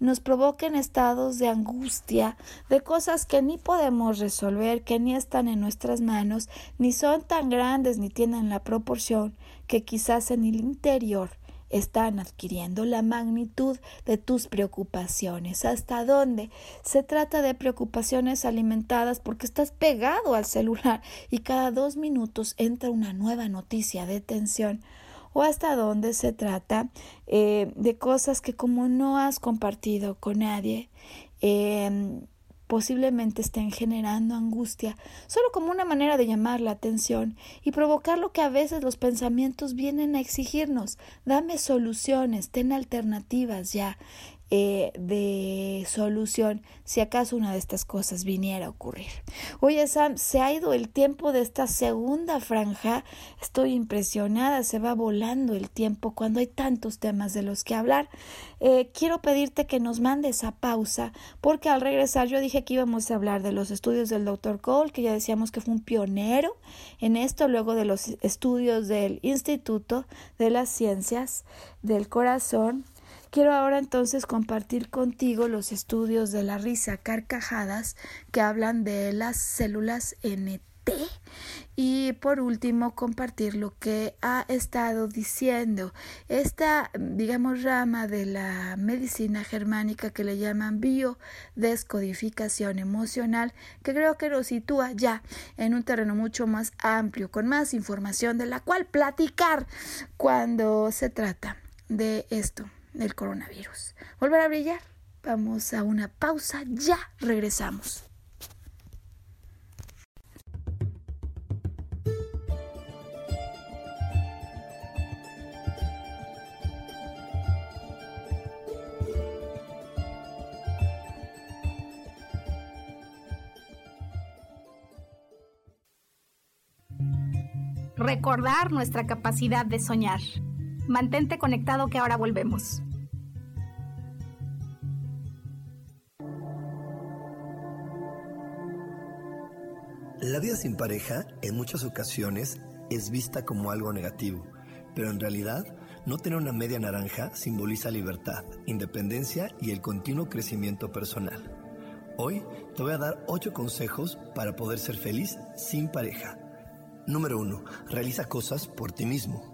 nos provoquen estados de angustia, de cosas que ni podemos resolver, que ni están en nuestras manos, ni son tan grandes ni tienen la proporción que quizás en el interior están adquiriendo la magnitud de tus preocupaciones. ¿Hasta dónde? Se trata de preocupaciones alimentadas porque estás pegado al celular y cada dos minutos entra una nueva noticia de tensión o hasta dónde se trata eh, de cosas que como no has compartido con nadie, eh, posiblemente estén generando angustia, solo como una manera de llamar la atención y provocar lo que a veces los pensamientos vienen a exigirnos. Dame soluciones, ten alternativas ya. Eh, de solución si acaso una de estas cosas viniera a ocurrir. Oye, Sam, se ha ido el tiempo de esta segunda franja. Estoy impresionada, se va volando el tiempo cuando hay tantos temas de los que hablar. Eh, quiero pedirte que nos mandes a pausa, porque al regresar yo dije que íbamos a hablar de los estudios del Dr. Cole, que ya decíamos que fue un pionero en esto, luego de los estudios del Instituto de las Ciencias del Corazón Quiero ahora entonces compartir contigo los estudios de la risa carcajadas que hablan de las células NT y por último compartir lo que ha estado diciendo esta digamos rama de la medicina germánica que le llaman biodescodificación emocional que creo que lo sitúa ya en un terreno mucho más amplio con más información de la cual platicar cuando se trata de esto del coronavirus. Volver a brillar. Vamos a una pausa. Ya regresamos. Recordar nuestra capacidad de soñar. Mantente conectado que ahora volvemos. La vida sin pareja en muchas ocasiones es vista como algo negativo, pero en realidad no tener una media naranja simboliza libertad, independencia y el continuo crecimiento personal. Hoy te voy a dar 8 consejos para poder ser feliz sin pareja. Número 1. Realiza cosas por ti mismo.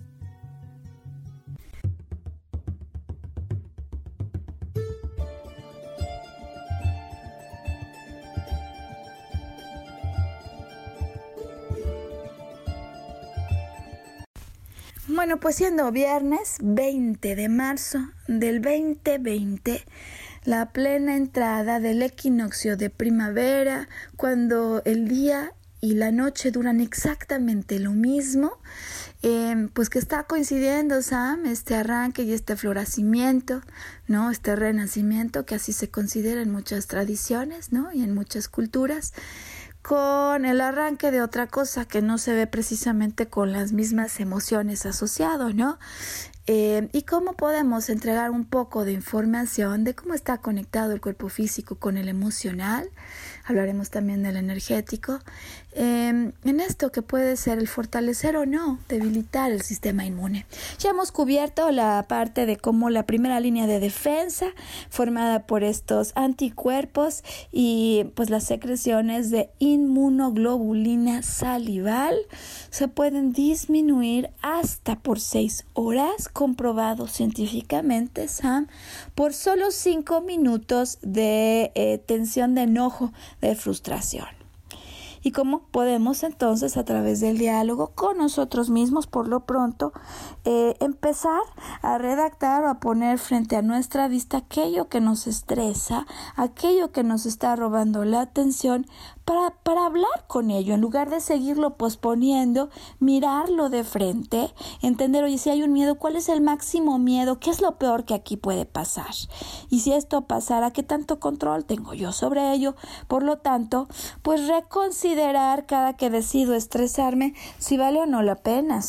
Bueno, pues siendo viernes 20 de marzo del 2020, la plena entrada del equinoccio de primavera, cuando el día y la noche duran exactamente lo mismo, em, pues que está coincidiendo, Sam, este arranque y este florecimiento, ¿no? Este renacimiento, que así se considera en muchas tradiciones, ¿no? Y en muchas culturas con el arranque de otra cosa que no se ve precisamente con las mismas emociones asociadas, ¿no? Eh, y cómo podemos entregar un poco de información de cómo está conectado el cuerpo físico con el emocional. Hablaremos también del energético Em, en esto que puede ser el fortalecer o no, debilitar el sistema inmune. Ya hemos cubierto la parte de cómo la primera línea de defensa formada por estos anticuerpos y pues las secreciones de inmunoglobulina salival se pueden disminuir hasta por seis horas, comprobado científicamente, Sam, por solo cinco minutos de eh, tensión de enojo, de frustración y cómo podemos entonces a través del diálogo con nosotros mismos por lo pronto eh, empezar a redactar o a poner frente a nuestra vista aquello que nos estresa, aquello que nos está robando la atención para, para hablar con ello, en lugar de seguirlo posponiendo, mirarlo de frente, entender, oye, si hay un miedo, ¿cuál es el máximo miedo? ¿Qué es lo peor que aquí puede pasar? Y si esto pasara, ¿qué tanto control tengo yo sobre ello? Por lo tanto, pues reconsiderar cada que decido estresarme si vale o no la pena.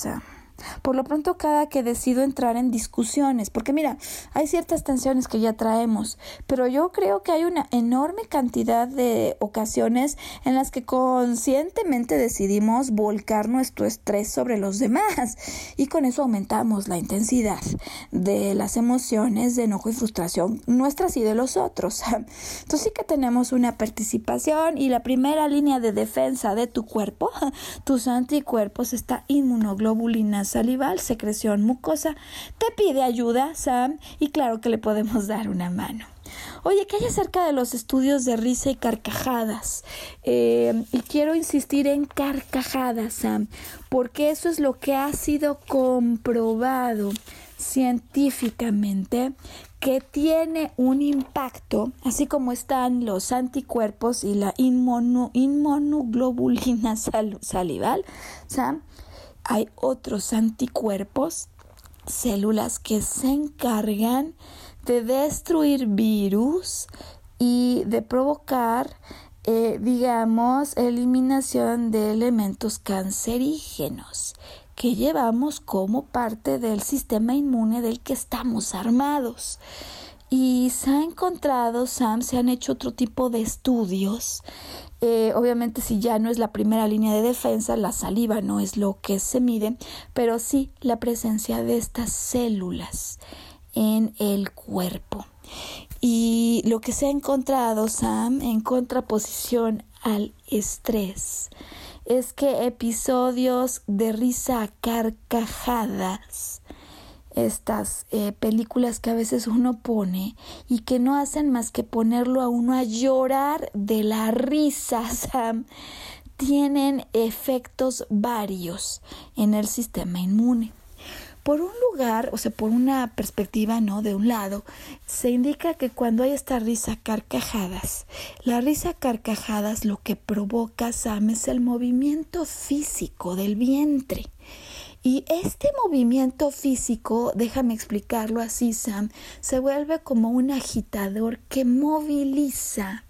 Por lo pronto, cada que decido entrar en discusiones, porque mira, hay ciertas tensiones que ya traemos, pero yo creo que hay una enorme cantidad de ocasiones en las que conscientemente decidimos volcar nuestro estrés sobre los demás y con eso aumentamos la intensidad de las emociones de enojo y frustración nuestras y de los otros. Entonces sí que tenemos una participación y la primera línea de defensa de tu cuerpo, tus anticuerpos, está inmunoglobulina salival, secreción mucosa, te pide ayuda, Sam, y claro que le podemos dar una mano. Oye, ¿qué hay acerca de los estudios de risa y carcajadas? Eh, y quiero insistir en carcajadas, Sam, porque eso es lo que ha sido comprobado científicamente que tiene un impacto, así como están los anticuerpos y la inmunoglobulina salival, Sam, hay otros anticuerpos, células que se encargan de destruir virus y de provocar, eh, digamos, eliminación de elementos cancerígenos que llevamos como parte del sistema inmune del que estamos armados. Y se ha encontrado, Sam, se han hecho otro tipo de estudios eh, obviamente si ya no es la primera línea de defensa, la saliva no es lo que se mide, pero sí la presencia de estas células en el cuerpo. Y lo que se ha encontrado, Sam, en contraposición al estrés, es que episodios de risa carcajadas estas eh, películas que a veces uno pone y que no hacen más que ponerlo a uno a llorar de la risa, Sam, tienen efectos varios en el sistema inmune. Por un lugar, o sea, por una perspectiva, ¿no? De un lado, se indica que cuando hay esta risa carcajadas, la risa carcajadas lo que provoca, Sam, es el movimiento físico del vientre. Y este movimiento físico, déjame explicarlo así, Sam, se vuelve como un agitador que moviliza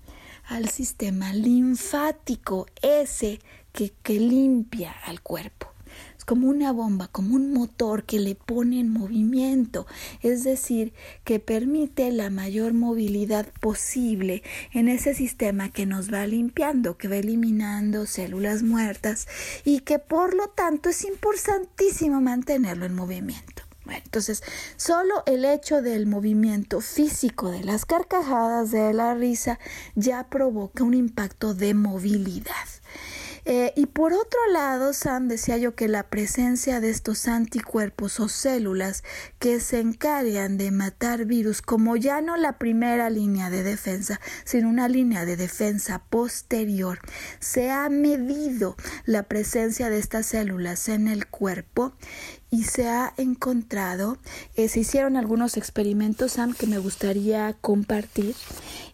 al sistema linfático, ese que, que limpia al cuerpo. Es como una bomba, como un motor que le pone en movimiento, es decir, que permite la mayor movilidad posible en ese sistema que nos va limpiando, que va eliminando células muertas y que por lo tanto es importantísimo mantenerlo en movimiento. Entonces, solo el hecho del movimiento físico de las carcajadas, de la risa, ya provoca un impacto de movilidad. Eh, y por otro lado, Sam decía yo que la presencia de estos anticuerpos o células que se encargan de matar virus, como ya no la primera línea de defensa, sino una línea de defensa posterior, se ha medido la presencia de estas células en el cuerpo y se ha encontrado, eh, se hicieron algunos experimentos, Sam, que me gustaría compartir.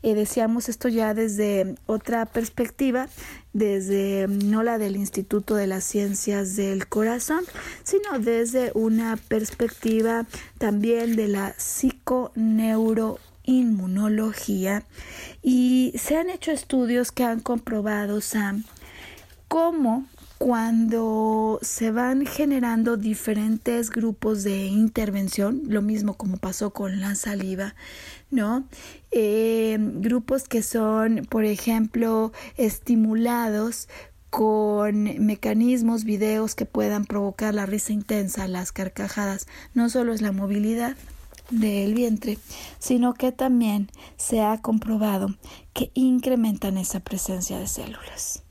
Eh, decíamos esto ya desde otra perspectiva, desde mm, no la del Instituto de las Ciencias del Corazón, sino desde una perspectiva también de la psiconeuroinmunología. Y se han hecho estudios que han comprobado, Sam, cómo cuando se van generando diferentes grupos de intervención, lo mismo como pasó con la saliva, ¿no? Eh, grupos que son, por ejemplo, estimulados con mecanismos, videos que puedan provocar la risa intensa, las carcajadas, no solo es la movilidad del vientre, sino que también se ha comprobado que incrementan esa presencia de células.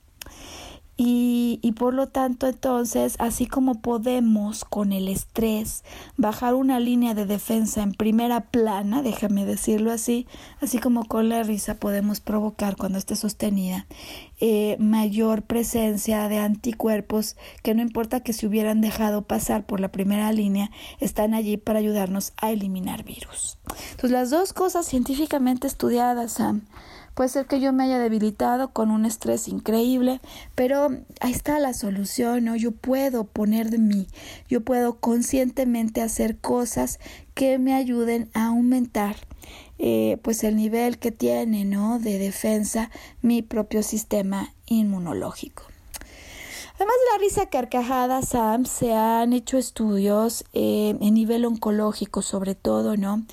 Y, por lo tanto entonces, así como podemos con el estrés bajar una línea de defensa en primera plana, déjame decirlo así, así como con la risa podemos provocar cuando esté sostenida eh, mayor presencia de anticuerpos que no importa que se hubieran dejado pasar por la primera línea, están allí para ayudarnos a eliminar virus. Entonces las dos cosas científicamente estudiadas, Sam, Puede ser que yo me haya debilitado con un estrés increíble, pero ahí está la solución, ¿no? Yo puedo poner de mí, yo puedo conscientemente hacer cosas que me ayuden a aumentar eh, pues el nivel que tiene, ¿no? De defensa mi propio sistema inmunológico. Además de la risa carcajada, Sam, se han hecho estudios eh, en nivel oncológico, sobre todo, ¿no?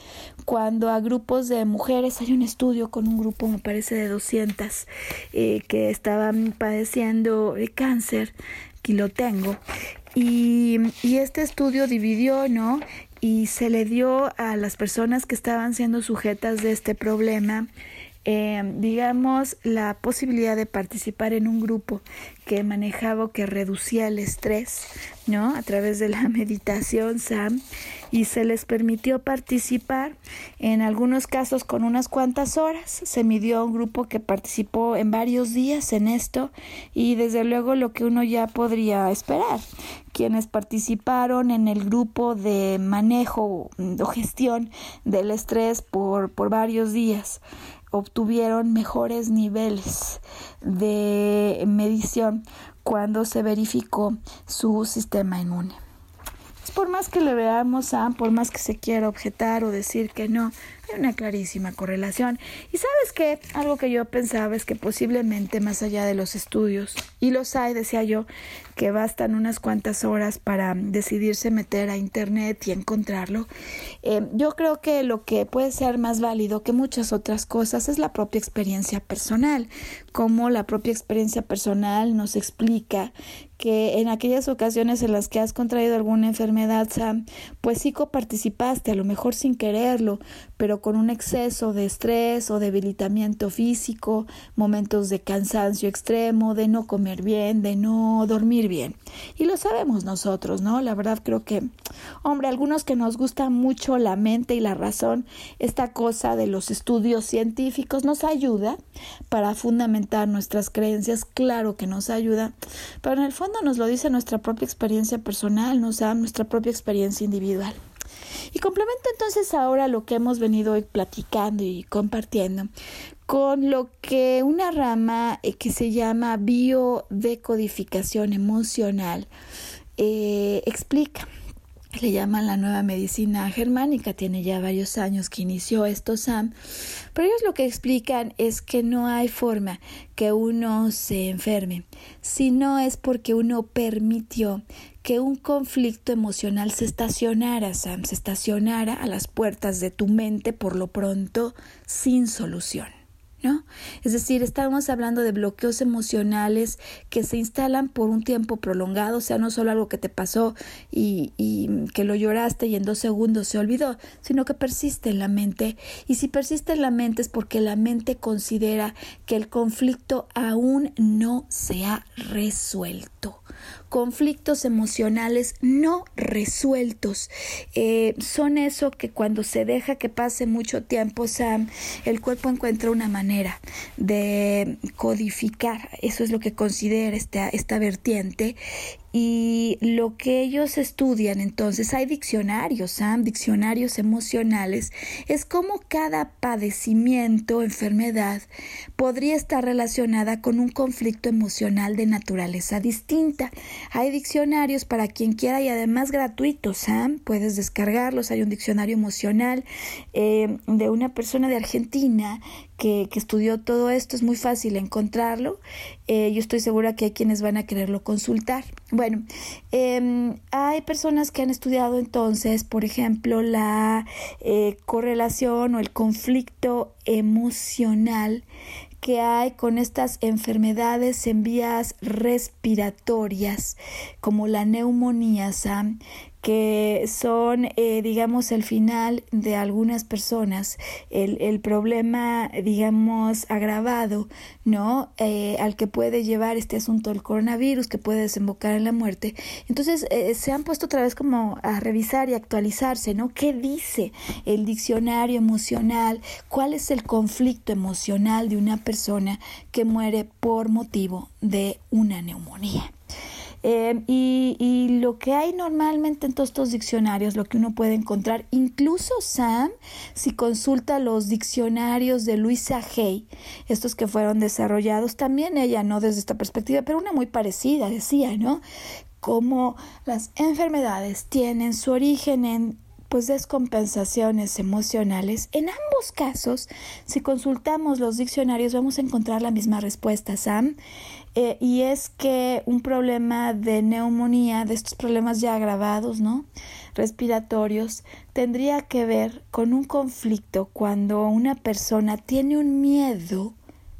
Cuando a grupos de mujeres, hay un estudio con un grupo, me parece, de 200 eh, que estaban padeciendo cáncer, aquí lo tengo, y, y este estudio dividió, ¿no? Y se le dio a las personas que estaban siendo sujetas de este problema eh, digamos, la posibilidad de participar en un grupo que manejaba o que reducía el estrés, ¿no? A través de la meditación, Sam, y se les permitió participar, en algunos casos con unas cuantas horas, se midió un grupo que participó en varios días en esto, y desde luego lo que uno ya podría esperar, quienes participaron en el grupo de manejo o gestión del estrés por, por varios días obtuvieron mejores niveles de medición cuando se verificó su sistema inmune. Por más que le veamos a, por más que se quiera objetar o decir que no, una clarísima correlación. Y sabes que algo que yo pensaba es que posiblemente más allá de los estudios, y los hay, decía yo, que bastan unas cuantas horas para decidirse meter a internet y encontrarlo, eh, yo creo que lo que puede ser más válido que muchas otras cosas es la propia experiencia personal, como la propia experiencia personal nos explica que en aquellas ocasiones en las que has contraído alguna enfermedad, Sam, pues sí coparticipaste, a lo mejor sin quererlo, pero con un exceso de estrés o debilitamiento físico, momentos de cansancio extremo, de no comer bien, de no dormir bien. Y lo sabemos nosotros, ¿no? La verdad creo que, hombre, algunos que nos gusta mucho la mente y la razón, esta cosa de los estudios científicos nos ayuda para fundamentar nuestras creencias, claro que nos ayuda, pero en el fondo nos lo dice nuestra propia experiencia personal, nos da nuestra propia experiencia individual. Y complemento entonces ahora lo que hemos venido hoy platicando y compartiendo con lo que una rama eh, que se llama biodecodificación emocional eh, explica. Le llaman la nueva medicina germánica, tiene ya varios años que inició esto Sam, pero ellos lo que explican es que no hay forma que uno se enferme, sino es porque uno permitió que un conflicto emocional se estacionara, Sam, se estacionara a las puertas de tu mente por lo pronto sin solución. Es decir, estamos hablando de bloqueos emocionales que se instalan por un tiempo prolongado, o sea, no solo algo que te pasó y, y que lo lloraste y en dos segundos se olvidó, sino que persiste en la mente. Y si persiste en la mente es porque la mente considera que el conflicto aún no se ha resuelto conflictos emocionales no resueltos. Eh, son eso que cuando se deja que pase mucho tiempo, Sam, el cuerpo encuentra una manera de codificar, eso es lo que considera esta, esta vertiente, y lo que ellos estudian, entonces hay diccionarios, Sam, diccionarios emocionales, es como cada padecimiento, enfermedad, podría estar relacionada con un conflicto emocional de naturaleza distinta. Hay diccionarios para quien quiera y además gratuitos, Sam, puedes descargarlos. Hay un diccionario emocional eh, de una persona de Argentina que, estudió todo esto, es muy fácil encontrarlo. Eh, yo estoy segura que hay quienes van a quererlo consultar. Bueno, em, hay personas que han estudiado entonces, por ejemplo, la eh, correlación o el conflicto emocional que hay con estas enfermedades en vías respiratorias, como la neumonía, Sam, que son, eh, digamos, el final de algunas personas, el, el problema, digamos, agravado, ¿no? Eh, al que puede llevar este asunto del coronavirus, que puede desembocar en la muerte. Entonces, eh, se han puesto otra vez como a revisar y actualizarse, ¿no? ¿Qué dice el diccionario emocional? ¿Cuál es el conflicto emocional de una persona que muere por motivo de una neumonía? Em, y, lo que hay normalmente en todos estos diccionarios, lo que uno puede encontrar, incluso Sam, si consulta los diccionarios de Luisa Hay, estos que fueron desarrollados, también ella no desde esta perspectiva, pero una muy parecida, decía, ¿no? Cómo las enfermedades tienen su origen en pues descompensaciones emocionales. En ambos casos, si consultamos los diccionarios, vamos a encontrar la misma respuesta, Sam. Eh, y es que un problema de neumonía, de estos problemas ya agravados, ¿no? Respiratorios, tendría que ver con un conflicto cuando una persona tiene un miedo,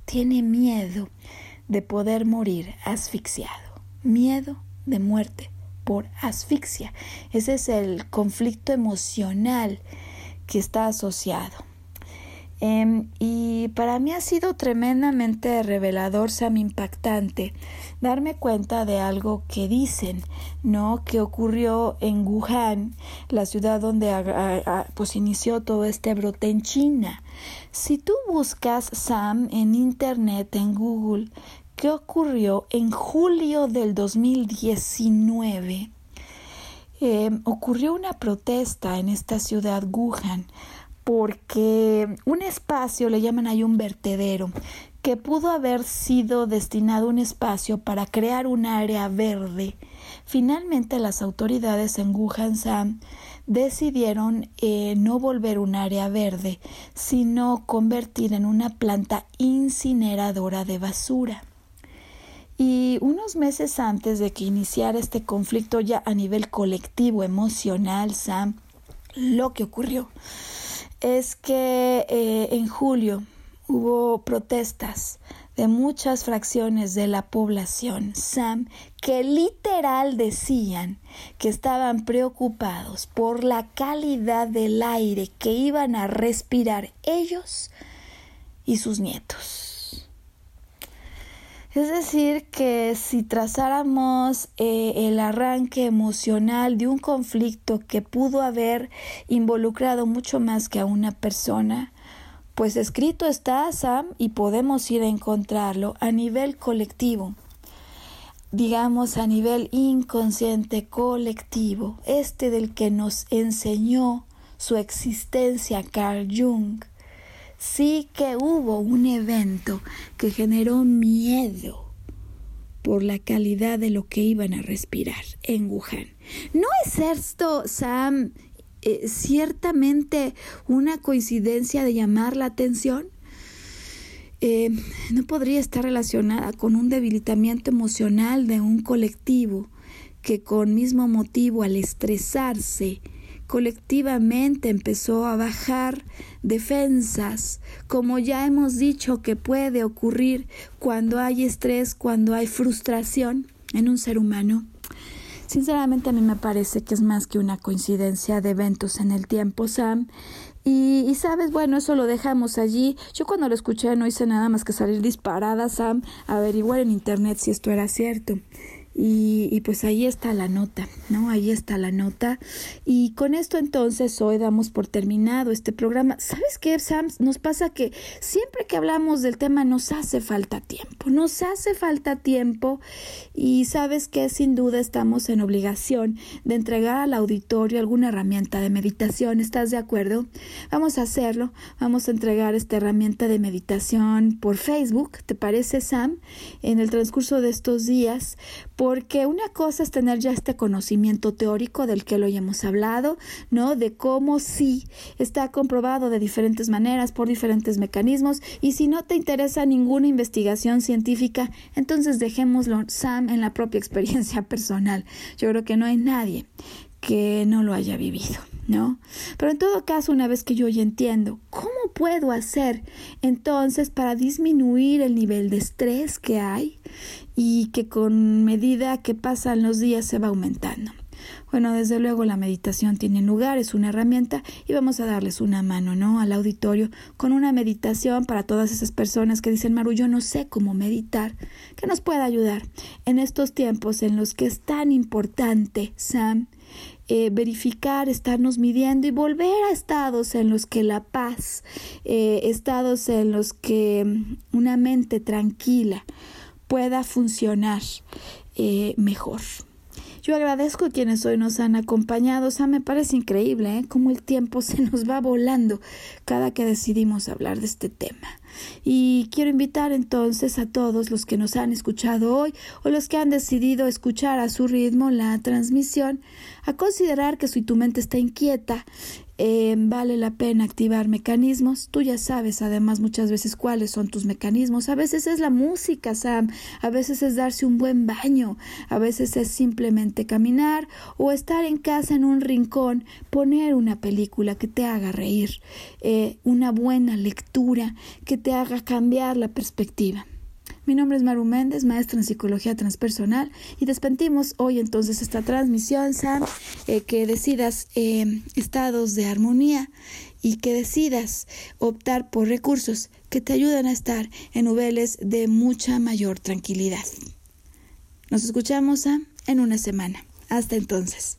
tiene miedo de poder morir asfixiado, miedo de muerte por asfixia. Ese es el conflicto emocional que está asociado. Em, y para mí ha sido tremendamente revelador, Sam, impactante, darme cuenta de algo que dicen, ¿no? Que ocurrió en Wuhan, la ciudad donde pues inició todo este brote en China. Si tú buscas, Sam, en Internet, en Google, ¿qué ocurrió en julio del 2019? Em, ocurrió una protesta en esta ciudad Wuhan porque un espacio, le llaman ahí un vertedero, que pudo haber sido destinado un espacio para crear un área verde. Finalmente las autoridades en Wuhan decidieron eh, no volver un área verde, sino convertir en una planta incineradora de basura. Y unos meses antes de que iniciara este conflicto ya a nivel colectivo, emocional, Sam, lo que ocurrió es que eh, en julio hubo protestas de muchas fracciones de la población, Sam, que literal decían que estaban preocupados por la calidad del aire que iban a respirar ellos y sus nietos. Es decir, que si trazáramos eh, el arranque emocional de un conflicto que pudo haber involucrado mucho más que a una persona, pues escrito está, Sam, y podemos ir a encontrarlo a nivel colectivo, digamos a nivel inconsciente colectivo, este del que nos enseñó su existencia Carl Jung sí que hubo un evento que generó miedo por la calidad de lo que iban a respirar en Wuhan. ¿No es esto, Sam, eh, ciertamente una coincidencia de llamar la atención? Eh, ¿No podría estar relacionada con un debilitamiento emocional de un colectivo que con mismo motivo al estresarse, colectivamente empezó a bajar defensas, como ya hemos dicho que puede ocurrir cuando hay estrés, cuando hay frustración en un ser humano. Sinceramente a mí me parece que es más que una coincidencia de eventos en el tiempo, Sam. Y, sabes, bueno, eso lo dejamos allí. Yo cuando lo escuché no hice nada más que salir disparada, Sam, averiguar en internet si esto era cierto. Y, pues ahí está la nota, ¿no? Ahí está la nota. Y con esto entonces hoy damos por terminado este programa. ¿Sabes qué, Sam? Nos pasa que siempre que hablamos del tema nos hace falta tiempo, nos hace falta tiempo y sabes que sin duda estamos en obligación de entregar al auditorio alguna herramienta de meditación. ¿Estás de acuerdo? Vamos a hacerlo. Vamos a entregar esta herramienta de meditación por Facebook, ¿te parece, Sam? En el transcurso de estos días porque una cosa es tener ya este conocimiento teórico del que hoy hemos hablado, ¿no? De cómo sí está comprobado de diferentes maneras, por diferentes mecanismos, y si no te interesa ninguna investigación científica, entonces dejémoslo, Sam, en la propia experiencia personal. Yo creo que no hay nadie que no lo haya vivido. ¿no? Pero en todo caso, una vez que yo ya entiendo, ¿cómo puedo hacer entonces para disminuir el nivel de estrés que hay y que con medida que pasan los días se va aumentando? Bueno, desde luego la meditación tiene lugar, es una herramienta y vamos a darles una mano, ¿no? Al auditorio con una meditación para todas esas personas que dicen, Maru, yo no sé cómo meditar, que nos pueda ayudar en estos tiempos en los que es tan importante, Sam, eh, verificar, estarnos midiendo y volver a estados en los que la paz, eh, estados en los que mm, una mente tranquila pueda funcionar eh, mejor. Yo agradezco a quienes hoy nos han acompañado. O sea, me parece increíble ¿eh? cómo el tiempo se nos va volando cada que decidimos hablar de este tema. Y quiero invitar entonces a todos los que nos han escuchado hoy o los que han decidido escuchar a su ritmo la transmisión a considerar que si tu mente está inquieta, eh, vale la pena activar mecanismos. Tú ya sabes además muchas veces cuáles son tus mecanismos. A veces es la música, Sam. A veces es darse un buen baño. A veces es simplemente caminar o estar en casa en un rincón, poner una película que te haga reír, eh, una buena lectura que te haga cambiar la perspectiva. Mi nombre es Maru Méndez, maestra en psicología transpersonal y despedimos hoy entonces esta transmisión, Sam, eh, que decidas eh, estados de armonía y que decidas optar por recursos que te ayuden a estar en niveles de mucha mayor tranquilidad. Nos escuchamos, Sam, en una semana. Hasta entonces.